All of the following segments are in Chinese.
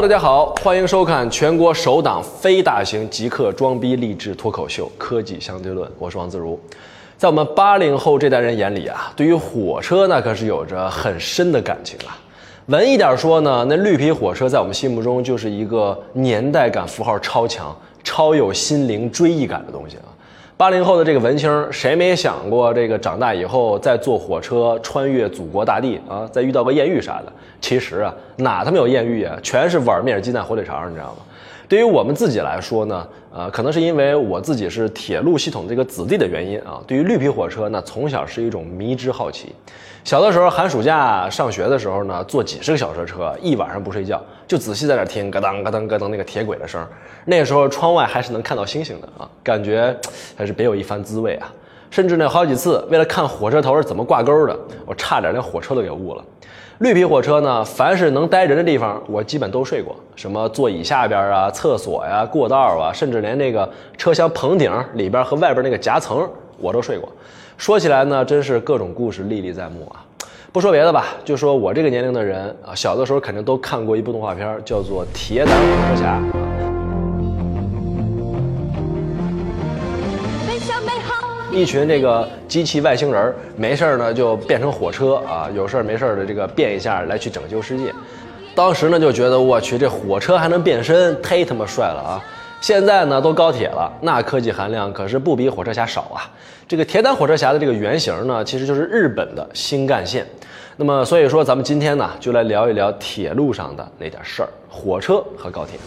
大家好，欢迎收看全国首档非大型极客装逼励志脱口秀《科技相对论》，我是王自如。在我们八零后这代人眼里啊，对于火车那可是有着很深的感情啊。文艺点说呢，那绿皮火车在我们心目中就是一个年代感符号超强、超有心灵追忆感的东西啊。八零后的这个文青，谁没想过这个长大以后再坐火车穿越祖国大地啊，再遇到个艳遇啥的？其实啊，哪他妈有艳遇啊，全是碗面鸡蛋火腿肠，你知道吗？对于我们自己来说呢，呃，可能是因为我自己是铁路系统这个子弟的原因啊，对于绿皮火车呢从小是一种迷之好奇。小的时候寒暑假上学的时候呢，坐几十个小时车，一晚上不睡觉，就仔细在那听咯噔咯噔咯噔那个铁轨的声。那时候窗外还是能看到星星的啊，感觉还是别有一番滋味啊。甚至呢，好几次为了看火车头是怎么挂钩的，我差点连火车都给误了。绿皮火车呢，凡是能待人的地方，我基本都睡过。什么座椅下边啊、厕所呀、过道啊，甚至连那个车厢棚顶里边和外边那个夹层，我都睡过。说起来呢，真是各种故事历历在目啊。不说别的吧，就说我这个年龄的人啊，小的时候肯定都看过一部动画片，叫做《铁胆火车侠》。一群这个机器外星人没事呢就变成火车啊，有事没事的这个变一下来去拯救世界。当时呢就觉得我去这火车还能变身，忒他妈帅了啊！现在呢都高铁了，那科技含量可是不比火车侠少啊。这个铁胆火车侠的这个原型呢，其实就是日本的新干线。那么所以说，咱们今天呢就来聊一聊铁路上的那点事儿，火车和高铁。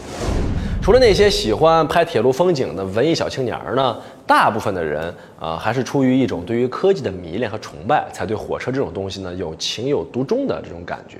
除了那些喜欢拍铁路风景的文艺小青年儿呢，大部分的人啊，还是出于一种对于科技的迷恋和崇拜，才对火车这种东西呢有情有独钟的这种感觉。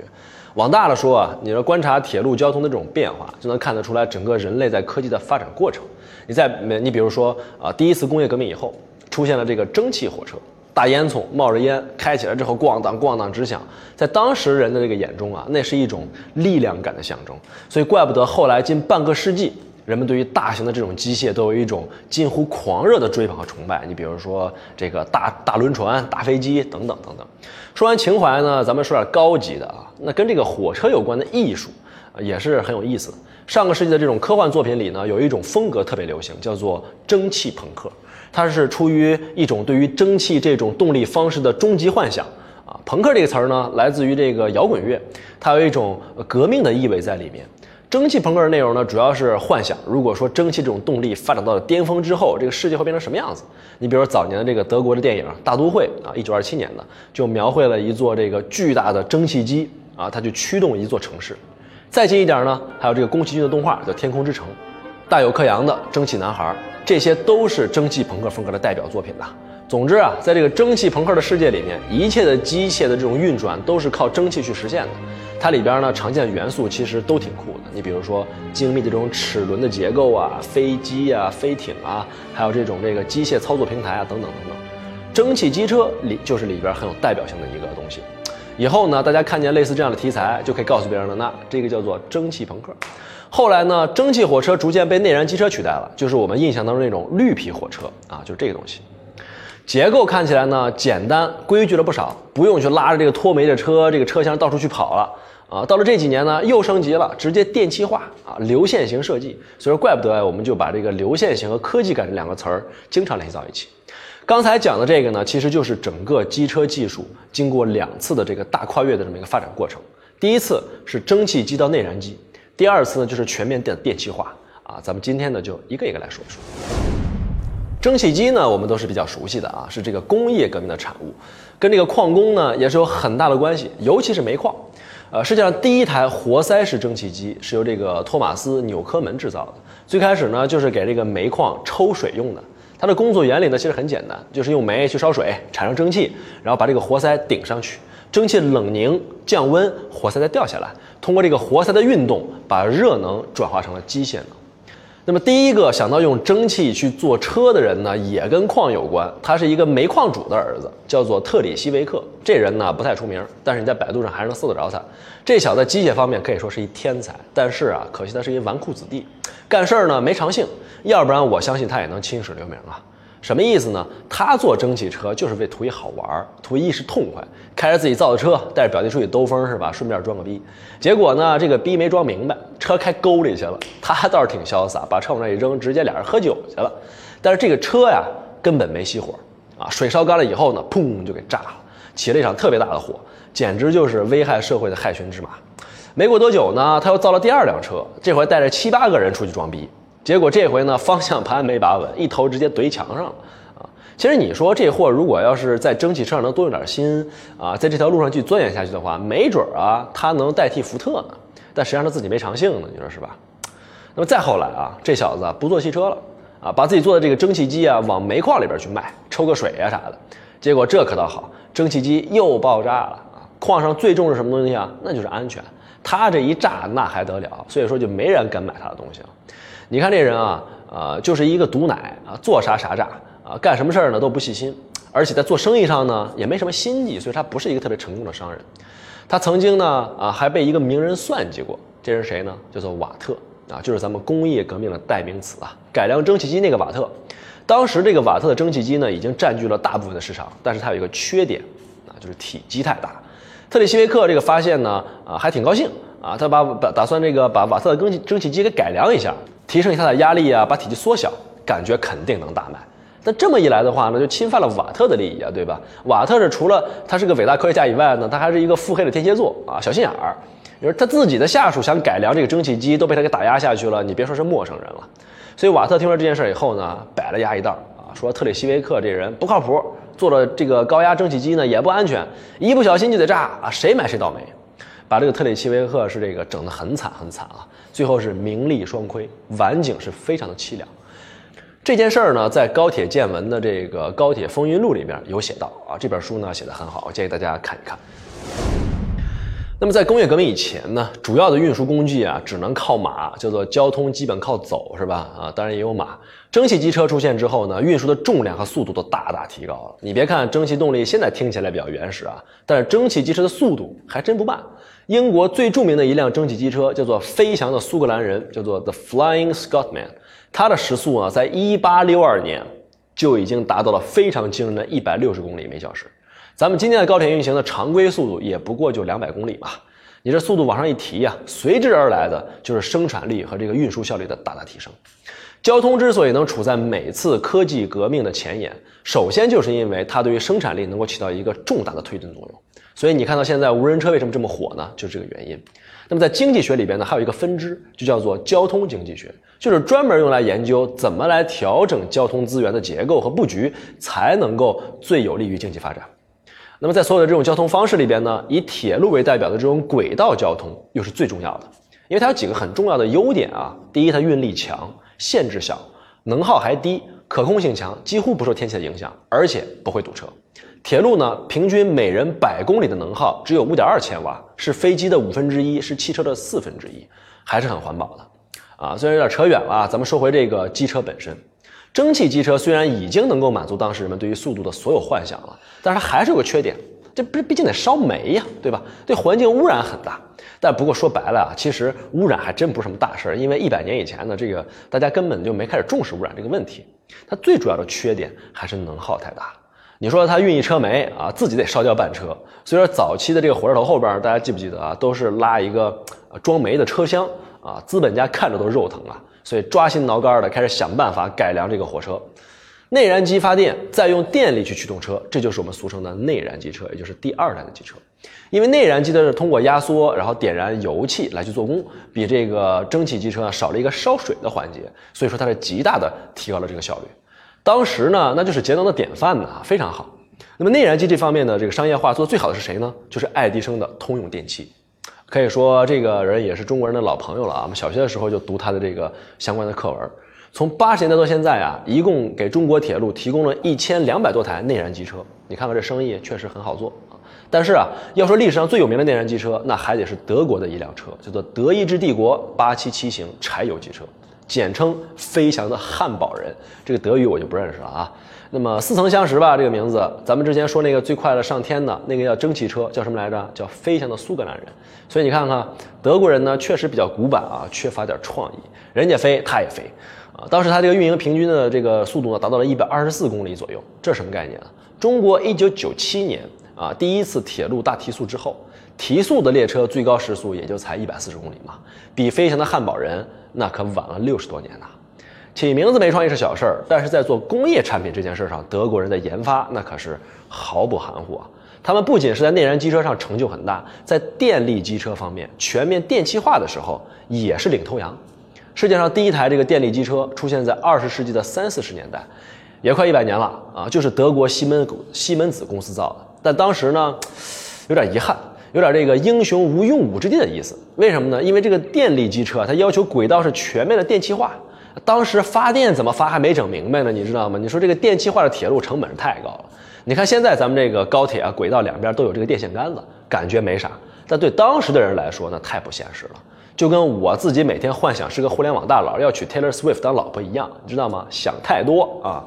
往大了说啊，你要观察铁路交通的这种变化，就能看得出来整个人类在科技的发展过程。你在你比如说啊，第一次工业革命以后，出现了这个蒸汽火车。大烟囱冒着烟开起来之后，咣当咣当直响，在当时人的这个眼中啊，那是一种力量感的象征。所以怪不得后来近半个世纪，人们对于大型的这种机械都有一种近乎狂热的追捧和崇拜。你比如说这个大大轮船、大飞机等等等等。说完情怀呢，咱们说点高级的啊，那跟这个火车有关的艺术，也是很有意思。上个世纪的这种科幻作品里呢，有一种风格特别流行，叫做蒸汽朋克。它是出于一种对于蒸汽这种动力方式的终极幻想啊，朋克这个词儿呢，来自于这个摇滚乐，它有一种革命的意味在里面。蒸汽朋克的内容呢，主要是幻想，如果说蒸汽这种动力发展到了巅峰之后，这个世界会变成什么样子？你比如说早年的这个德国的电影《大都会》啊，一九二七年的，就描绘了一座这个巨大的蒸汽机啊，它就驱动一座城市。再近一点呢，还有这个宫崎骏的动画叫《天空之城》。大有克洋的《蒸汽男孩》，这些都是蒸汽朋克风格的代表作品呐。总之啊，在这个蒸汽朋克的世界里面，一切的机械的这种运转都是靠蒸汽去实现的。它里边呢，常见元素其实都挺酷的。你比如说精密的这种齿轮的结构啊，飞机啊、飞艇啊，还有这种这个机械操作平台啊，等等等等。蒸汽机车里就是里边很有代表性的一个东西。以后呢，大家看见类似这样的题材，就可以告诉别人了，那这个叫做蒸汽朋克。后来呢，蒸汽火车逐渐被内燃机车取代了，就是我们印象当中那种绿皮火车啊，就是这个东西。结构看起来呢简单，规矩了不少，不用去拉着这个脱煤的车，这个车厢到处去跑了啊。到了这几年呢，又升级了，直接电气化啊，流线型设计。所以说，怪不得我们就把这个流线型和科技感这两个词儿经常联系到一起。刚才讲的这个呢，其实就是整个机车技术经过两次的这个大跨越的这么一个发展过程。第一次是蒸汽机到内燃机。第二次呢，就是全面电电气化啊，咱们今天呢就一个一个来说一说。蒸汽机呢，我们都是比较熟悉的啊，是这个工业革命的产物，跟这个矿工呢也是有很大的关系，尤其是煤矿。呃，世界上第一台活塞式蒸汽机是由这个托马斯纽科门制造的，最开始呢就是给这个煤矿抽水用的。它的工作原理呢其实很简单，就是用煤去烧水，产生蒸汽，然后把这个活塞顶上去。蒸汽冷凝降温，活塞再掉下来，通过这个活塞的运动，把热能转化成了机械能。那么第一个想到用蒸汽去做车的人呢，也跟矿有关。他是一个煤矿主的儿子，叫做特里希维克。这人呢不太出名，但是你在百度上还是能搜得着他。这小子机械方面可以说是一天才，但是啊，可惜他是一纨绔子弟，干事儿呢没长性。要不然我相信他也能青史留名啊。什么意思呢？他坐蒸汽车就是为图一好玩，图一时痛快，开着自己造的车，带着表弟出去兜风是吧？顺便装个逼。结果呢，这个逼没装明白，车开沟里去了。他倒是挺潇洒，把车往那一扔，直接俩人喝酒去了。但是这个车呀，根本没熄火啊！水烧干了以后呢，砰就给炸了，起了一场特别大的火，简直就是危害社会的害群之马。没过多久呢，他又造了第二辆车，这回带着七八个人出去装逼。结果这回呢，方向盘没把稳，一头直接怼墙上了啊！其实你说这货如果要是在蒸汽车上能多用点心啊，在这条路上去钻研下去的话，没准啊，他能代替福特呢。但实际上他自己没长性呢，你说是吧？那么再后来啊，这小子不做汽车了啊，把自己做的这个蒸汽机啊往煤矿里边去卖，抽个水啊啥的。结果这可倒好，蒸汽机又爆炸了！矿上最重视什么东西啊？那就是安全。他这一炸那还得了？所以说就没人敢买他的东西了。你看这人啊，呃，就是一个毒奶啊，做啥啥炸啊，干什么事儿呢都不细心，而且在做生意上呢也没什么心计，所以他不是一个特别成功的商人。他曾经呢啊还被一个名人算计过，这人谁呢？叫做瓦特啊，就是咱们工业革命的代名词啊，改良蒸汽机那个瓦特。当时这个瓦特的蒸汽机呢已经占据了大部分的市场，但是它有一个缺点啊，就是体积太大。特里希维克这个发现呢啊还挺高兴啊，他把把打算这个把瓦特的蒸汽蒸汽机给改良一下。提升一下它的压力啊，把体积缩小，感觉肯定能大卖。但这么一来的话呢，就侵犯了瓦特的利益啊，对吧？瓦特是除了他是个伟大科学家以外呢，他还是一个腹黑的天蝎座啊，小心眼儿。你说他自己的下属想改良这个蒸汽机，都被他给打压下去了，你别说是陌生人了。所以瓦特听说这件事以后呢，摆了牙一道，说特里希维克这人不靠谱，做了这个高压蒸汽机呢也不安全，一不小心就得炸啊，谁买谁倒霉。把这个特里希维克是这个整得很惨很惨啊，最后是名利双亏，晚景是非常的凄凉。这件事儿呢，在高铁见闻的这个《高铁风云录》里边有写到啊，这本书呢写得很好，我建议大家看一看。那么在工业革命以前呢，主要的运输工具啊只能靠马，叫做交通基本靠走，是吧？啊，当然也有马。蒸汽机车出现之后呢，运输的重量和速度都大大提高了。你别看蒸汽动力现在听起来比较原始啊，但是蒸汽机车的速度还真不慢。英国最著名的一辆蒸汽机车叫做“飞翔的苏格兰人”，叫做 The Flying Scotman，它的时速啊，在1862年就已经达到了非常惊人的160公里每小时。咱们今天的高铁运行的常规速度也不过就两百公里嘛，你这速度往上一提呀，随之而来的就是生产力和这个运输效率的大大提升。交通之所以能处在每次科技革命的前沿，首先就是因为它对于生产力能够起到一个重大的推动作用。所以你看到现在无人车为什么这么火呢？就是这个原因。那么在经济学里边呢，还有一个分支，就叫做交通经济学，就是专门用来研究怎么来调整交通资源的结构和布局，才能够最有利于经济发展。那么在所有的这种交通方式里边呢，以铁路为代表的这种轨道交通又是最重要的，因为它有几个很重要的优点啊。第一，它运力强，限制小，能耗还低，可控性强，几乎不受天气的影响，而且不会堵车。铁路呢，平均每人百公里的能耗只有五点二千瓦，是飞机的五分之一，是汽车的四分之一，还是很环保的。啊，虽然有点扯远了，咱们说回这个机车本身。蒸汽机车虽然已经能够满足当时人们对于速度的所有幻想了，但是它还是有个缺点，这不是毕竟得烧煤呀，对吧？对环境污染很大。但不过说白了啊，其实污染还真不是什么大事儿，因为一百年以前呢，这个大家根本就没开始重视污染这个问题。它最主要的缺点还是能耗太大。你说它运一车煤啊，自己得烧掉半车。所以说早期的这个火车头后边，大家记不记得啊？都是拉一个装煤的车厢啊，资本家看着都肉疼啊。所以抓心挠肝的开始想办法改良这个火车，内燃机发电，再用电力去驱动车，这就是我们俗称的内燃机车，也就是第二代的机车。因为内燃机的是通过压缩，然后点燃油气来去做功，比这个蒸汽机车少了一个烧水的环节，所以说它是极大的提高了这个效率。当时呢，那就是节能的典范呢，非常好。那么内燃机这方面的这个商业化做的最好的是谁呢？就是爱迪生的通用电气。可以说，这个人也是中国人的老朋友了啊！我们小学的时候就读他的这个相关的课文。从八十年代到现在啊，一共给中国铁路提供了一千两百多台内燃机车。你看看这生意确实很好做啊！但是啊，要说历史上最有名的内燃机车，那还得是德国的一辆车，叫做德意志帝国八七七型柴油机车，简称“飞翔的汉堡人”。这个德语我就不认识了啊。那么似曾相识吧？这个名字，咱们之前说那个最快的上天的那个叫蒸汽车，叫什么来着？叫飞翔的苏格兰人。所以你看看，德国人呢确实比较古板啊，缺乏点创意。人家飞，他也飞，啊，当时他这个运营平均的这个速度呢，达到了一百二十四公里左右。这什么概念啊？中国一九九七年啊，第一次铁路大提速之后，提速的列车最高时速也就才一百四十公里嘛，比飞翔的汉堡人那可晚了六十多年呐。起名字没创意是小事儿，但是在做工业产品这件事上，德国人的研发那可是毫不含糊啊。他们不仅是在内燃机车上成就很大，在电力机车方面全面电气化的时候也是领头羊。世界上第一台这个电力机车出现在二十世纪的三四十年代，也快一百年了啊，就是德国西门西门子公司造的。但当时呢，有点遗憾，有点这个英雄无用武之地的意思。为什么呢？因为这个电力机车它要求轨道是全面的电气化，当时发电怎么发还没整明白呢，你知道吗？你说这个电气化的铁路成本太高了。你看现在咱们这个高铁啊，轨道两边都有这个电线杆子，感觉没啥，但对当时的人来说那太不现实了。就跟我自己每天幻想是个互联网大佬要娶 Taylor Swift 当老婆一样，你知道吗？想太多啊！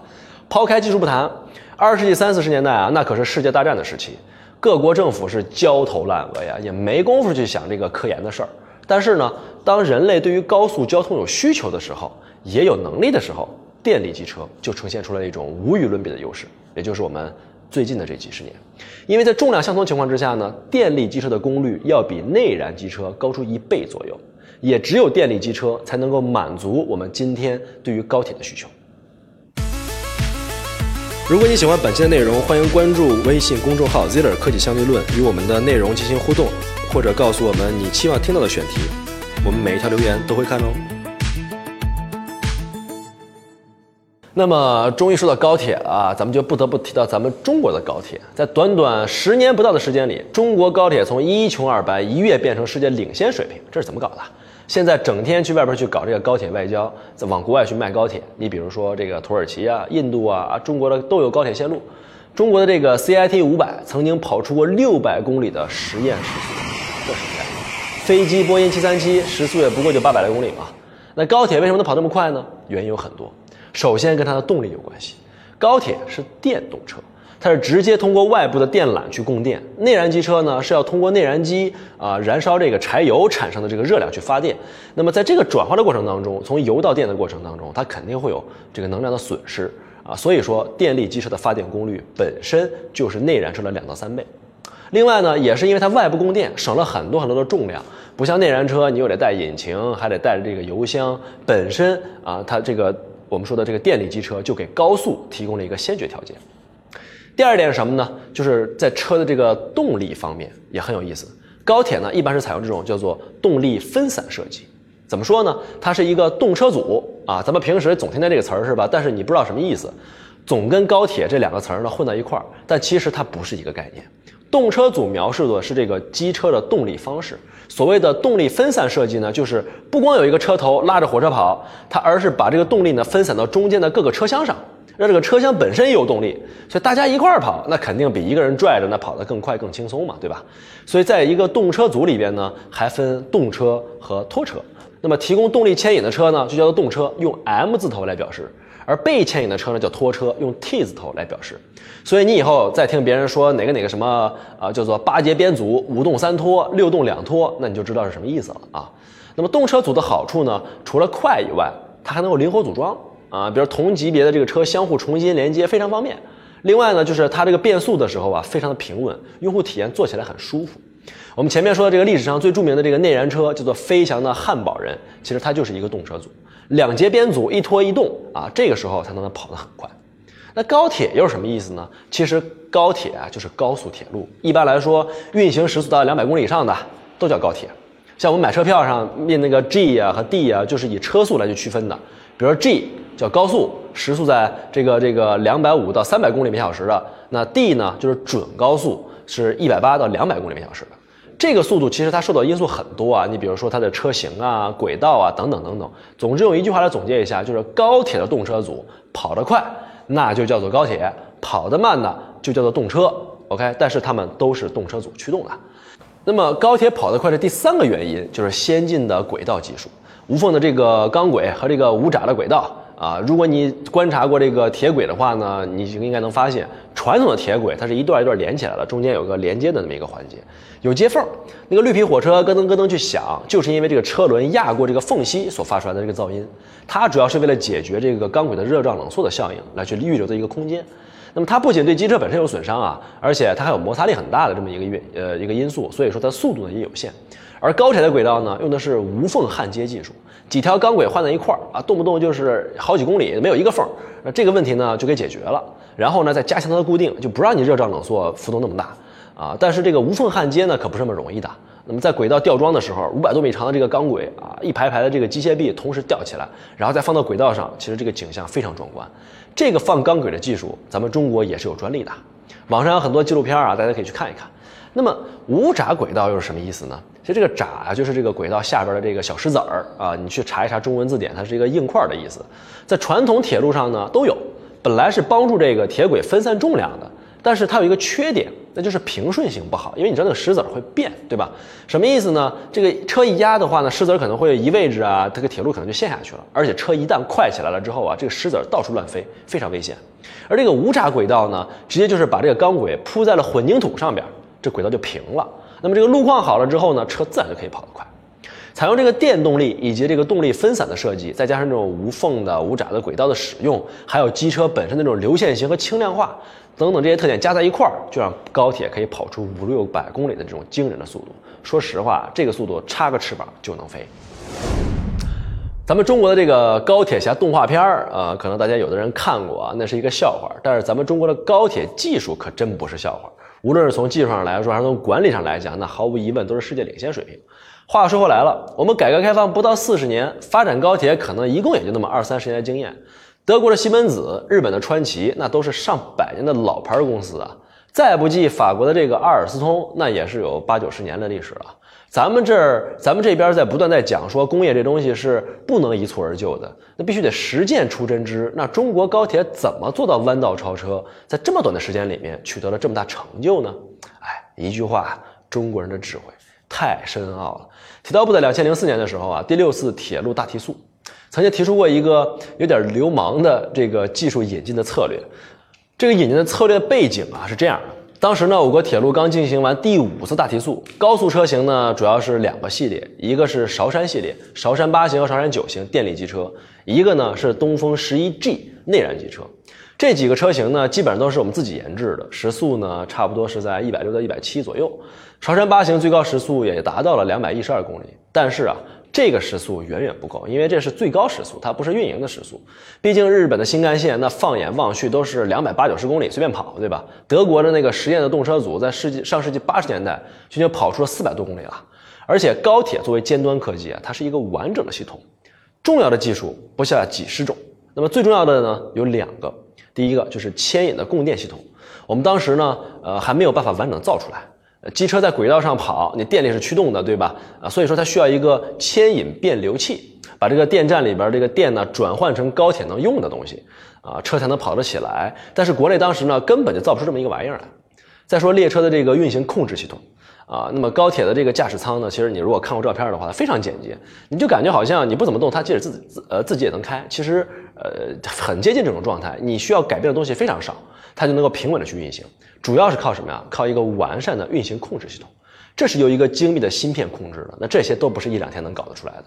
抛开技术不谈，二十世纪三四十年代啊，那可是世界大战的时期，各国政府是焦头烂额呀，也没工夫去想这个科研的事儿。但是呢，当人类对于高速交通有需求的时候，也有能力的时候，电力机车就呈现出了一种无与伦比的优势，也就是我们。最近的这几十年，因为在重量相同情况之下呢，电力机车的功率要比内燃机车高出一倍左右，也只有电力机车才能够满足我们今天对于高铁的需求。如果你喜欢本期的内容，欢迎关注微信公众号 “Ziller 科技相对论”，与我们的内容进行互动，或者告诉我们你期望听到的选题，我们每一条留言都会看哦。那么，终于说到高铁了啊，咱们就不得不提到咱们中国的高铁。在短短十年不到的时间里，中国高铁从一穷二白一跃变成世界领先水平，这是怎么搞的？现在整天去外边去搞这个高铁外交，再往国外去卖高铁。你比如说这个土耳其啊、印度啊，中国的都有高铁线路。中国的这个 CIT 五百曾经跑出过六百公里的实验时速，这什么概念？飞机波音七三七时速也不过就八百来公里嘛。那高铁为什么能跑这么快呢？原因有很多。首先跟它的动力有关系，高铁是电动车，它是直接通过外部的电缆去供电；内燃机车呢是要通过内燃机啊燃烧这个柴油产生的这个热量去发电。那么在这个转化的过程当中，从油到电的过程当中，它肯定会有这个能量的损失啊。所以说，电力机车的发电功率本身就是内燃车的两到三倍。另外呢，也是因为它外部供电，省了很多很多的重量，不像内燃车，你又得带引擎，还得带着这个油箱，本身啊它这个。我们说的这个电力机车就给高速提供了一个先决条件。第二点是什么呢？就是在车的这个动力方面也很有意思。高铁呢一般是采用这种叫做动力分散设计。怎么说呢？它是一个动车组啊，咱们平时总听见这个词儿是吧？但是你不知道什么意思，总跟高铁这两个词儿呢混到一块儿，但其实它不是一个概念。动车组描述的是这个机车的动力方式。所谓的动力分散设计呢，就是不光有一个车头拉着火车跑，它而是把这个动力呢分散到中间的各个车厢上，让这个车厢本身也有动力，所以大家一块儿跑，那肯定比一个人拽着那跑得更快更轻松嘛，对吧？所以在一个动车组里边呢，还分动车和拖车。那么提供动力牵引的车呢，就叫做动车，用 M 字头来表示。而被牵引的车呢叫拖车，用 T 字头来表示。所以你以后再听别人说哪个哪个什么啊，叫做八节编组、五动三拖、六动两拖，那你就知道是什么意思了啊。那么动车组的好处呢，除了快以外，它还能够灵活组装啊，比如同级别的这个车相互重新连接非常方便。另外呢，就是它这个变速的时候啊，非常的平稳，用户体验坐起来很舒服。我们前面说的这个历史上最著名的这个内燃车叫做飞翔的汉堡人，其实它就是一个动车组。两节编组一拖一动啊，这个时候才能跑得很快。那高铁又是什么意思呢？其实高铁啊就是高速铁路，一般来说运行时速到两百公里以上的都叫高铁。像我们买车票上印那个 G 啊和 D 啊，就是以车速来去区分的。比如 G 叫高速，时速在这个这个两百五到三百公里每小时的；那 D 呢就是准高速，是一百八到两百公里每小时的。这个速度其实它受到因素很多啊，你比如说它的车型啊、轨道啊等等等等。总之用一句话来总结一下，就是高铁的动车组跑得快，那就叫做高铁；跑得慢呢，就叫做动车。OK，但是它们都是动车组驱动的。那么高铁跑得快的第三个原因就是先进的轨道技术，无缝的这个钢轨和这个无闸的轨道啊，如果你观察过这个铁轨的话呢，你就应该能发现，传统的铁轨它是一段一段连起来了，中间有个连接的那么一个环节，有接缝。那个绿皮火车咯噔咯噔去响，就是因为这个车轮压过这个缝隙所发出来的这个噪音。它主要是为了解决这个钢轨的热胀冷缩的效应，来去预留的一个空间。那么它不仅对机车本身有损伤啊，而且它还有摩擦力很大的这么一个运呃一个因素，所以说它速度呢也有限。而高铁的轨道呢，用的是无缝焊接技术，几条钢轨换在一块儿啊，动不动就是好几公里没有一个缝，那这个问题呢就给解决了。然后呢，再加强它的固定，就不让你热胀冷缩浮动那么大啊。但是这个无缝焊接呢，可不是那么容易的。那么在轨道吊装的时候，五百多米长的这个钢轨啊，一排排的这个机械臂同时吊起来，然后再放到轨道上，其实这个景象非常壮观。这个放钢轨的技术，咱们中国也是有专利的，网上有很多纪录片啊，大家可以去看一看。那么无闸轨道又是什么意思呢？其实这个闸啊，就是这个轨道下边的这个小石子儿啊，你去查一查中文字典，它是一个硬块的意思。在传统铁路上呢都有，本来是帮助这个铁轨分散重量的，但是它有一个缺点，那就是平顺性不好，因为你知道那个石子儿会变，对吧？什么意思呢？这个车一压的话呢，石子儿可能会移位置啊，这个铁路可能就陷下去了。而且车一旦快起来了之后啊，这个石子儿到处乱飞，非常危险。而这个无闸轨道呢，直接就是把这个钢轨铺在了混凝土上边。这轨道就平了，那么这个路况好了之后呢，车自然就可以跑得快。采用这个电动力以及这个动力分散的设计，再加上这种无缝的无闸的轨道的使用，还有机车本身的这种流线型和轻量化等等这些特点加在一块儿，就让高铁可以跑出五六百公里的这种惊人的速度。说实话，这个速度插个翅膀就能飞。咱们中国的这个高铁侠动画片儿啊，可能大家有的人看过啊，那是一个笑话。但是咱们中国的高铁技术可真不是笑话。无论是从技术上来说，还是从管理上来讲，那毫无疑问都是世界领先水平。话说回来了，我们改革开放不到四十年，发展高铁可能一共也就那么二三十年的经验。德国的西门子、日本的川崎，那都是上百年的老牌公司啊。再不济，法国的这个阿尔斯通，那也是有八九十年的历史了。咱们这儿，咱们这边在不断在讲说工业这东西是不能一蹴而就的，那必须得实践出真知。那中国高铁怎么做到弯道超车，在这么短的时间里面取得了这么大成就呢？哎，一句话，中国人的智慧太深奥了。铁道部在两千零四年的时候啊，第六次铁路大提速，曾经提出过一个有点流氓的这个技术引进的策略。这个引进的策略背景啊是这样的。当时呢，我国铁路刚进行完第五次大提速，高速车型呢主要是两个系列，一个是韶山系列，韶山八型和韶山九型电力机车，一个呢是东风十一 G 内燃机车。这几个车型呢，基本上都是我们自己研制的，时速呢差不多是在一百六到一百七左右。韶山八型最高时速也达到了两百一十二公里，但是啊。这个时速远远不够，因为这是最高时速，它不是运营的时速。毕竟日本的新干线，那放眼望去都是两百八九十公里随便跑，对吧？德国的那个实验的动车组，在世纪上世纪八十年代就已经跑出了四百多公里了。而且高铁作为尖端科技啊，它是一个完整的系统，重要的技术不下几十种。那么最重要的呢有两个，第一个就是牵引的供电系统，我们当时呢，呃，还没有办法完整造出来。机车在轨道上跑，你电力是驱动的，对吧？啊，所以说它需要一个牵引变流器，把这个电站里边这个电呢转换成高铁能用的东西，啊，车才能跑得起来。但是国内当时呢根本就造不出这么一个玩意儿来。再说列车的这个运行控制系统，啊，那么高铁的这个驾驶舱呢，其实你如果看过照片的话，它非常简洁，你就感觉好像你不怎么动，它即使自自呃自己也能开。其实呃很接近这种状态，你需要改变的东西非常少，它就能够平稳的去运行。主要是靠什么呀？靠一个完善的运行控制系统，这是由一个精密的芯片控制的。那这些都不是一两天能搞得出来的。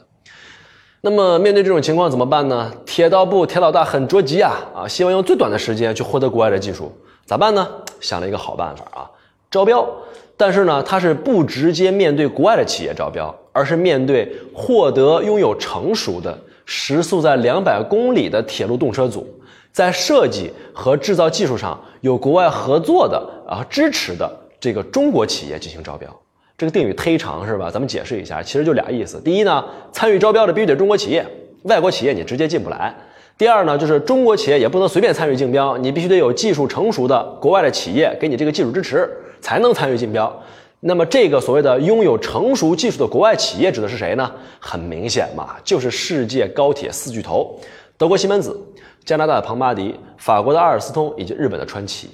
那么面对这种情况怎么办呢？铁道部铁老大很着急啊啊，希望用最短的时间去获得国外的技术，咋办呢？想了一个好办法啊，招标。但是呢，他是不直接面对国外的企业招标，而是面对获得拥有成熟的时速在两百公里的铁路动车组。在设计和制造技术上有国外合作的啊支持的这个中国企业进行招标，这个定语忒长是吧？咱们解释一下，其实就俩意思。第一呢，参与招标的必须得中国企业，外国企业你直接进不来。第二呢，就是中国企业也不能随便参与竞标，你必须得有技术成熟的国外的企业给你这个技术支持，才能参与竞标。那么这个所谓的拥有成熟技术的国外企业指的是谁呢？很明显嘛，就是世界高铁四巨头，德国西门子。加拿大的庞巴迪、法国的阿尔斯通以及日本的川崎，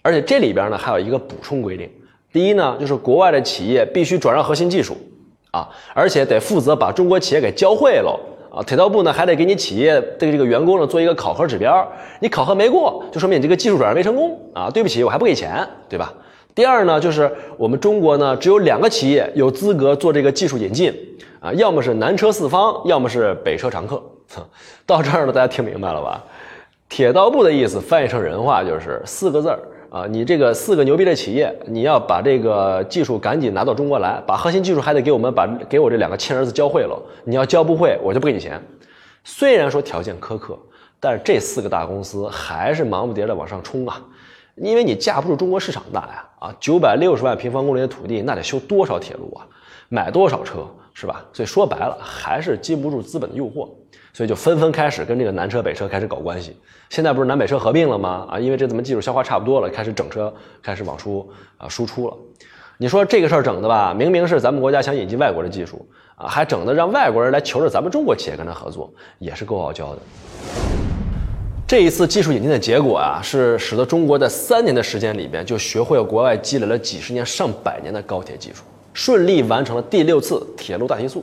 而且这里边呢还有一个补充规定：第一呢，就是国外的企业必须转让核心技术啊，而且得负责把中国企业给教会喽啊，铁道部呢还得给你企业的这个员工呢做一个考核指标，你考核没过，就说明你这个技术转让没成功啊，对不起，我还不给钱，对吧？第二呢，就是我们中国呢只有两个企业有资格做这个技术引进啊，要么是南车四方，要么是北车常客。到这儿呢，大家听明白了吧？铁道部的意思翻译成人话就是四个字儿啊，你这个四个牛逼的企业，你要把这个技术赶紧拿到中国来，把核心技术还得给我们把给我这两个亲儿子教会了。你要教不会，我就不给你钱。虽然说条件苛刻，但是这四个大公司还是忙不迭的往上冲啊，因为你架不住中国市场大呀啊，九百六十万平方公里的土地，那得修多少铁路啊，买多少车是吧？所以说白了，还是经不住资本的诱惑。所以就纷纷开始跟这个南车北车开始搞关系。现在不是南北车合并了吗？啊，因为这怎么技术消化差不多了，开始整车，开始往出啊输出了。你说这个事儿整的吧，明明是咱们国家想引进外国的技术啊，还整的让外国人来求着咱们中国企业跟他合作，也是够傲娇的。这一次技术引进的结果啊，是使得中国在三年的时间里边就学会了国外积累了几十年、上百年的高铁技术，顺利完成了第六次铁路大提速。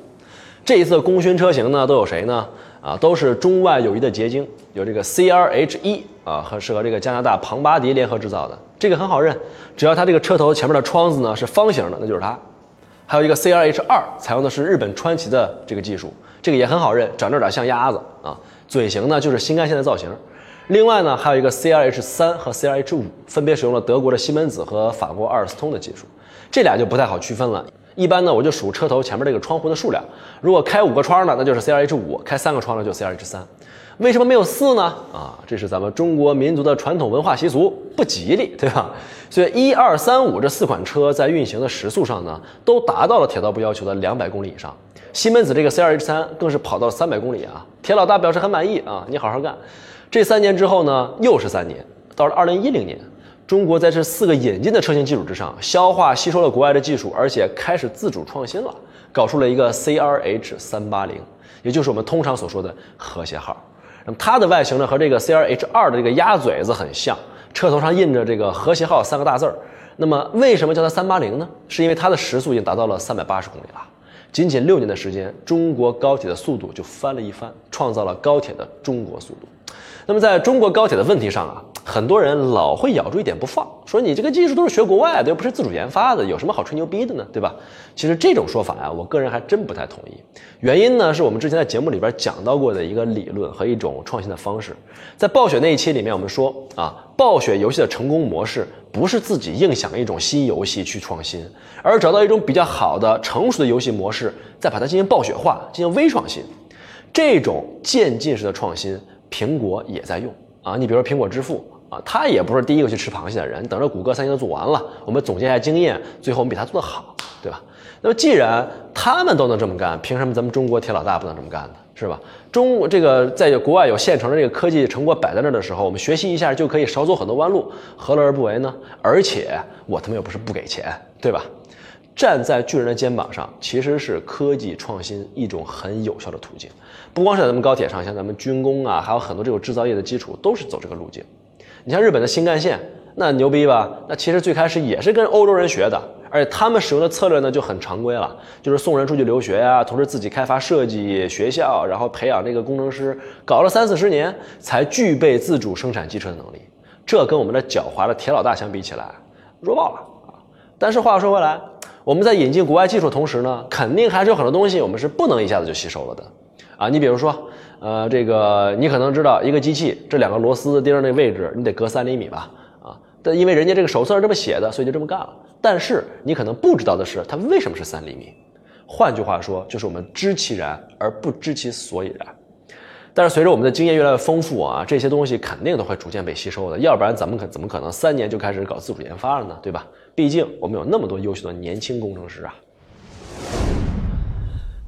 这一次功勋车型呢，都有谁呢？啊，都是中外友谊的结晶，有这个 CRH 一啊，和是和这个加拿大庞巴迪联合制造的，这个很好认，只要它这个车头前面的窗子呢是方形的，那就是它。还有一个 CRH 二，采用的是日本川崎的这个技术，这个也很好认，长着点像鸭子啊，嘴型呢就是新干线的造型。另外呢，还有一个 CRH 三和 CRH 五，分别使用了德国的西门子和法国阿尔斯通的技术，这俩就不太好区分了。一般呢，我就数车头前面这个窗户的数量。如果开五个窗呢，那就是 C R H 五；开三个窗呢就 C R H 三。为什么没有四呢？啊，这是咱们中国民族的传统文化习俗，不吉利，对吧？所以一二三五这四款车在运行的时速上呢，都达到了铁道部要求的两百公里以上。西门子这个 C R H 三更是跑到了三百公里啊！铁老大表示很满意啊，你好好干。这三年之后呢，又是三年，到了二零一零年。中国在这四个引进的车型基础之上，消化吸收了国外的技术，而且开始自主创新了，搞出了一个 CRH 三八零，也就是我们通常所说的和谐号。那么它的外形呢，和这个 CRH 二的这个鸭嘴子很像，车头上印着这个和谐号三个大字儿。那么为什么叫它三八零呢？是因为它的时速已经达到了三百八十公里了。仅仅六年的时间，中国高铁的速度就翻了一番，创造了高铁的中国速度。那么在中国高铁的问题上啊。很多人老会咬住一点不放，说你这个技术都是学国外的，又不是自主研发的，有什么好吹牛逼的呢？对吧？其实这种说法呀，我个人还真不太同意。原因呢，是我们之前在节目里边讲到过的一个理论和一种创新的方式。在暴雪那一期里面，我们说啊，暴雪游戏的成功模式不是自己硬想一种新游戏去创新，而找到一种比较好的成熟的游戏模式，再把它进行暴雪化，进行微创新。这种渐进式的创新，苹果也在用啊。你比如说苹果支付。啊，他也不是第一个去吃螃蟹的人，等着谷歌、三星都做完了，我们总结一下经验，最后我们比他做得好，对吧？那么既然他们都能这么干，凭什么咱们中国铁老大不能这么干呢？是吧？中这个在国外有现成的这个科技成果摆在那儿的时候，我们学习一下就可以少走很多弯路，何乐而不为呢？而且我他妈又不是不给钱，对吧？站在巨人的肩膀上，其实是科技创新一种很有效的途径。不光是在咱们高铁上，像咱们军工啊，还有很多这种制造业的基础都是走这个路径。你像日本的新干线，那牛逼吧？那其实最开始也是跟欧洲人学的，而且他们使用的策略呢就很常规了，就是送人出去留学呀，同时自己开发设计学校，然后培养这个工程师，搞了三四十年才具备自主生产机车的能力。这跟我们的狡猾的铁老大相比起来，弱爆了啊！但是话说回来，我们在引进国外技术的同时呢，肯定还是有很多东西我们是不能一下子就吸收了的啊！你比如说。呃，这个你可能知道，一个机器这两个螺丝钉那位置，你得隔三厘米吧？啊，但因为人家这个手册上这么写的，所以就这么干了。但是你可能不知道的是，它为什么是三厘米？换句话说，就是我们知其然而不知其所以然。但是随着我们的经验越来越丰富啊，这些东西肯定都会逐渐被吸收的，要不然咱们可怎么可能三年就开始搞自主研发了呢？对吧？毕竟我们有那么多优秀的年轻工程师啊。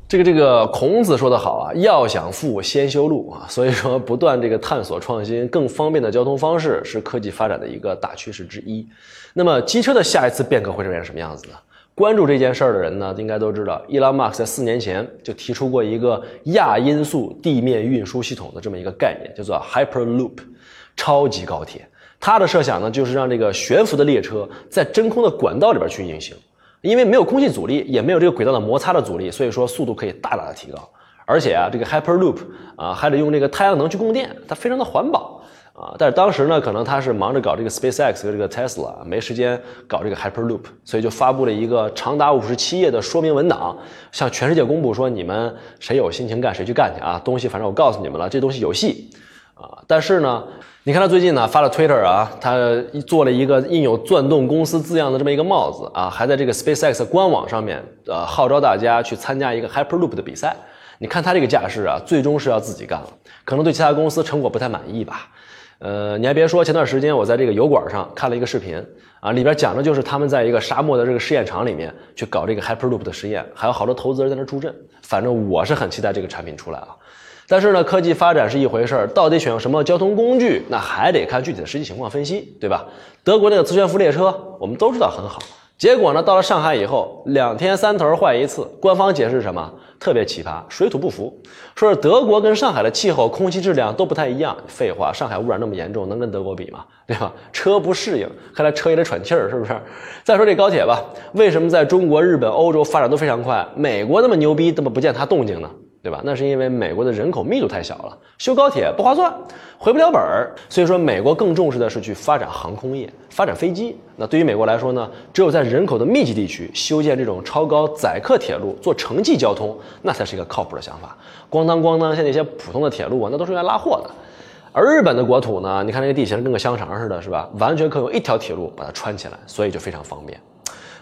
这个这个孔子说的好啊，要想富，先修路啊。所以说，不断这个探索创新更方便的交通方式，是科技发展的一个大趋势之一。那么，机车的下一次变革会是变成什么样子呢？关注这件事儿的人呢，应该都知道，伊朗马斯在四年前就提出过一个亚音速地面运输系统的这么一个概念，叫做 Hyperloop，超级高铁。他的设想呢，就是让这个悬浮的列车在真空的管道里边去运行。因为没有空气阻力，也没有这个轨道的摩擦的阻力，所以说速度可以大大的提高。而且啊，这个 Hyperloop 啊还得用这个太阳能去供电，它非常的环保啊。但是当时呢，可能他是忙着搞这个 SpaceX 和这个 Tesla，没时间搞这个 Hyperloop，所以就发布了一个长达五十七页的说明文档，向全世界公布说你们谁有心情干谁去干去啊，东西反正我告诉你们了，这东西有戏啊。但是呢。你看他最近呢发了 Twitter 啊，他做了一个印有钻洞公司字样的这么一个帽子啊，还在这个 SpaceX 官网上面呃号召大家去参加一个 Hyperloop 的比赛。你看他这个架势啊，最终是要自己干了，可能对其他公司成果不太满意吧。呃，你还别说，前段时间我在这个油管上看了一个视频啊，里边讲的就是他们在一个沙漠的这个试验场里面去搞这个 Hyperloop 的实验，还有好多投资人在那助阵。反正我是很期待这个产品出来啊。但是呢，科技发展是一回事儿，到底选用什么交通工具，那还得看具体的实际情况分析，对吧？德国那个磁悬浮列车，我们都知道很好，结果呢，到了上海以后，两天三头坏一次，官方解释什么？特别奇葩，水土不服，说是德国跟上海的气候、空气质量都不太一样。废话，上海污染那么严重，能跟德国比吗？对吧？车不适应，看来车也得喘气儿，是不是？再说这高铁吧，为什么在中国、日本、欧洲发展都非常快，美国那么牛逼，怎么不见它动静呢？对吧？那是因为美国的人口密度太小了，修高铁不划算，回不了本儿。所以说，美国更重视的是去发展航空业，发展飞机。那对于美国来说呢，只有在人口的密集地区修建这种超高载客铁路，做城际交通，那才是一个靠谱的想法。咣当咣当，像那些普通的铁路啊，那都是用来拉货的。而日本的国土呢，你看那个地形跟个香肠似的，是吧？完全可以用一条铁路把它穿起来，所以就非常方便。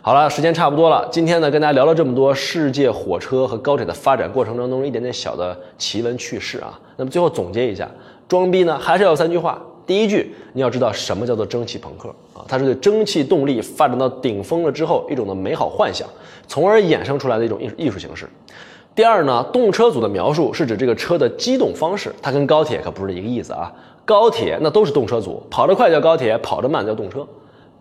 好了，时间差不多了。今天呢，跟大家聊了这么多世界火车和高铁的发展过程当中一点点小的奇闻趣事啊。那么最后总结一下，装逼呢还是要三句话。第一句，你要知道什么叫做蒸汽朋克啊？它是对蒸汽动力发展到顶峰了之后一种的美好幻想，从而衍生出来的一种艺艺术形式。第二呢，动车组的描述是指这个车的机动方式，它跟高铁可不是一个意思啊。高铁那都是动车组，跑得快叫高铁，跑得慢叫动车。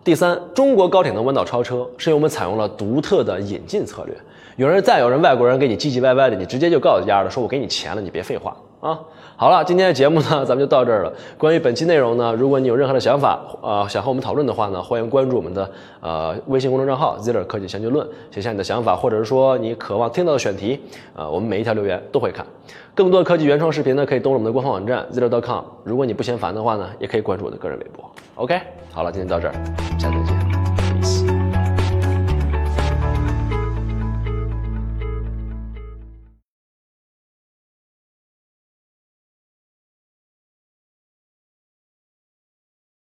第三，中国高铁能弯道超车，是因为我们采用了独特的引进策略。有人再有人外国人给你唧唧歪歪的，你直接就告诉丫的说：“我给你钱了，你别废话啊！”好了，今天的节目呢，咱们就到这儿了。关于本期内容呢，如果你有任何的想法，呃，想和我们讨论的话呢，欢迎关注我们的呃微信公众账号 Zler 科技详解论”，写下你的想法，或者是说你渴望听到的选题，呃，我们每一条留言都会看。更多科技原创视频呢，可以登录我们的官方网站 Ziller.com。如果你不嫌烦的话呢，也可以关注我的个人微博。OK，好了，今天到这儿，下次再见。